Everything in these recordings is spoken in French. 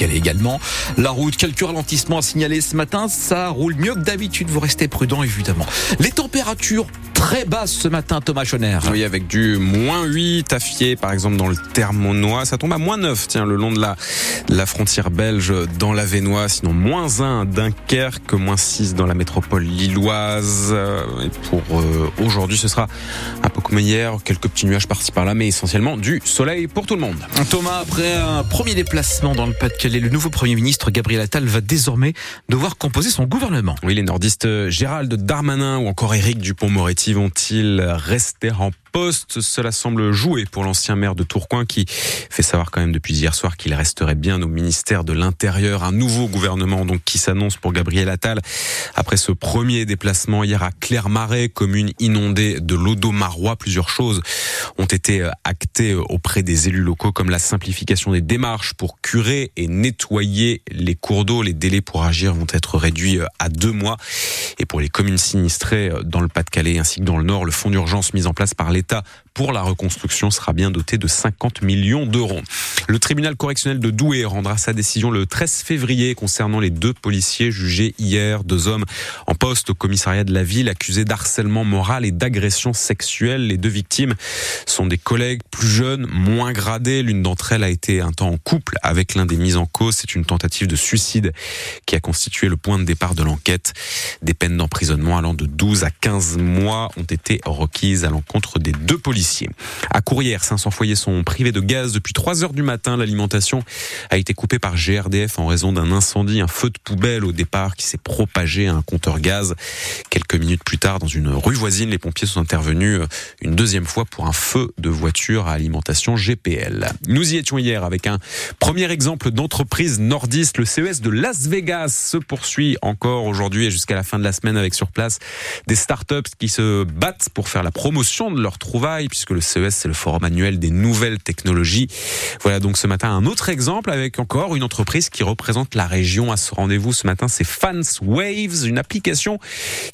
Pas-de-Calais également. La route, quelques ralentissements à signaler ce matin. Ça roule mieux que d'habitude. Vous restez prudent, évidemment. Les températures très basses ce matin, Thomas Schoner. Oui, avec du moins 8 à Fier, par exemple, dans le Thermonois. Ça tombe à moins 9, tiens, le long de la, la frontière belge dans la Vénois. Sinon, moins 1 à Dunkerque, moins 6 dans la métropole lilloise. Et pour euh, aujourd'hui, ce sera un peu comme hier, quelques petits nuages par-ci par-là, mais essentiellement du soleil pour tout le monde. Thomas, après un premier déplacement dans le Pas-de-Calais, le nouveau Premier ministre Gabriel Attal va désormais devoir composer son gouvernement. Oui, les nordistes Gérald Darmanin ou encore Éric Dupont-Moretti vont-ils rester en poste? Cela semble jouer pour l'ancien maire de Tourcoing qui fait savoir quand même depuis hier soir qu'il resterait bien au ministère de l'Intérieur. Un nouveau gouvernement donc qui s'annonce pour Gabriel Attal après ce premier déplacement hier à Clermarais, commune inondée de l'eau d'eau marois. Plusieurs choses ont été actées auprès des élus locaux comme la simplification des démarches pour curer et nettoyer les cours d'eau. Les délais pour agir vont être réduits à deux mois. Et pour les communes sinistrées dans le Pas-de-Calais ainsi que dans le Nord, le fonds d'urgence mis en place par l'État pour la reconstruction sera bien doté de 50 millions d'euros. Le tribunal correctionnel de Douai rendra sa décision le 13 février concernant les deux policiers jugés hier, deux hommes en poste au commissariat de la ville accusés d'harcèlement moral et d'agression sexuelle. Les deux victimes sont des collègues plus jeunes, moins gradés. L'une d'entre elles a été un temps en couple avec l'un des mis en cause. C'est une tentative de suicide qui a constitué le point de départ de l'enquête. Des peines d'emprisonnement allant de 12 à 15 mois ont été requises à l'encontre des deux policiers. À Courrières, 500 foyers sont privés de gaz depuis 3 heures du matin. L'alimentation a été coupée par GRDF en raison d'un incendie, un feu de poubelle au départ qui s'est propagé à un compteur gaz. Quelques minutes plus tard, dans une rue voisine, les pompiers sont intervenus une deuxième fois pour un feu de voiture à alimentation GPL. Nous y étions hier avec un premier exemple d'entreprise nordiste. Le CES de Las Vegas se poursuit encore aujourd'hui et jusqu'à la fin de la semaine avec sur place des startups qui se battent pour faire la promotion de leurs trouvailles puisque le CES, c'est le forum annuel des nouvelles technologies. Voilà donc ce matin un autre exemple avec encore une entreprise qui représente la région à ce rendez-vous. Ce matin, c'est Fans Waves, une application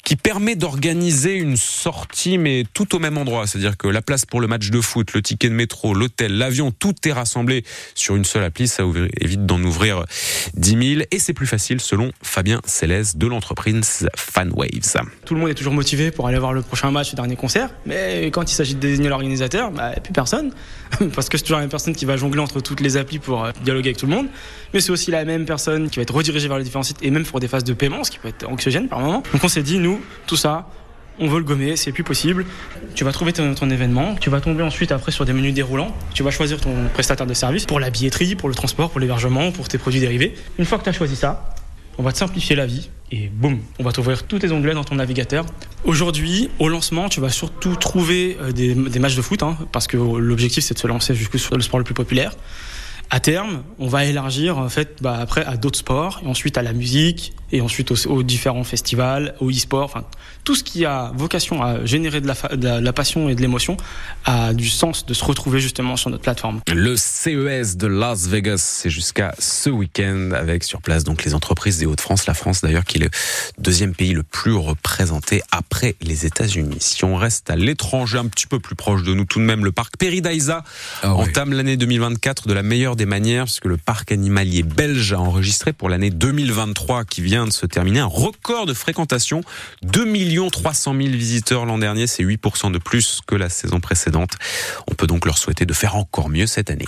qui permet d'organiser une sortie, mais tout au même endroit. C'est-à-dire que la place pour le match de foot, le ticket de métro, l'hôtel, l'avion, tout est rassemblé sur une seule appli. Ça évite d'en ouvrir 10 000 et c'est plus facile selon Fabien Céleste de l'entreprise FanWaves. Tout le monde est toujours motivé pour aller voir le prochain match, le dernier concert, mais quand il s'agit de désigner l'organisateur, bah, plus personne. Parce que c'est toujours la même personne qui va jongler entre toutes les applis pour euh, dialoguer avec tout le monde. Mais c'est aussi la même personne qui va être redirigée vers les différents sites et même pour des phases de paiement, ce qui peut être anxiogène par moment. Donc on s'est dit, nous, tout ça, on veut le gommer, c'est plus possible. Tu vas trouver ton, événement, tu vas tomber ensuite après sur des menus déroulants, tu vas choisir ton prestataire de service pour la billetterie, pour le transport, pour l'hébergement, pour tes produits dérivés. Une fois que tu as choisi ça, on va te simplifier la vie et boum, on va t'ouvrir tous tes onglets dans ton navigateur. Aujourd'hui, au lancement, tu vas surtout trouver des, des matchs de foot, hein, parce que l'objectif c'est de se lancer jusque sur le sport le plus populaire. À terme, on va élargir en fait bah, après à d'autres sports, et ensuite à la musique, et ensuite aux, aux différents festivals, au e-sport, enfin tout ce qui a vocation à générer de la, de la, de la passion et de l'émotion a du sens de se retrouver justement sur notre plateforme. Le CES de Las Vegas, c'est jusqu'à ce week-end avec sur place donc les entreprises des Hauts-de-France, la France d'ailleurs qui est le deuxième pays le plus représenté après les États-Unis. Si on reste à l'étranger, un petit peu plus proche de nous tout de même, le parc Peridaisa oh entame oui. l'année 2024 de la meilleure des manières puisque le parc animalier belge a enregistré pour l'année 2023 qui vient de se terminer un record de fréquentation 2 300 000 visiteurs l'an dernier, c'est 8% de plus que la saison précédente. On peut donc leur souhaiter de faire encore mieux cette année.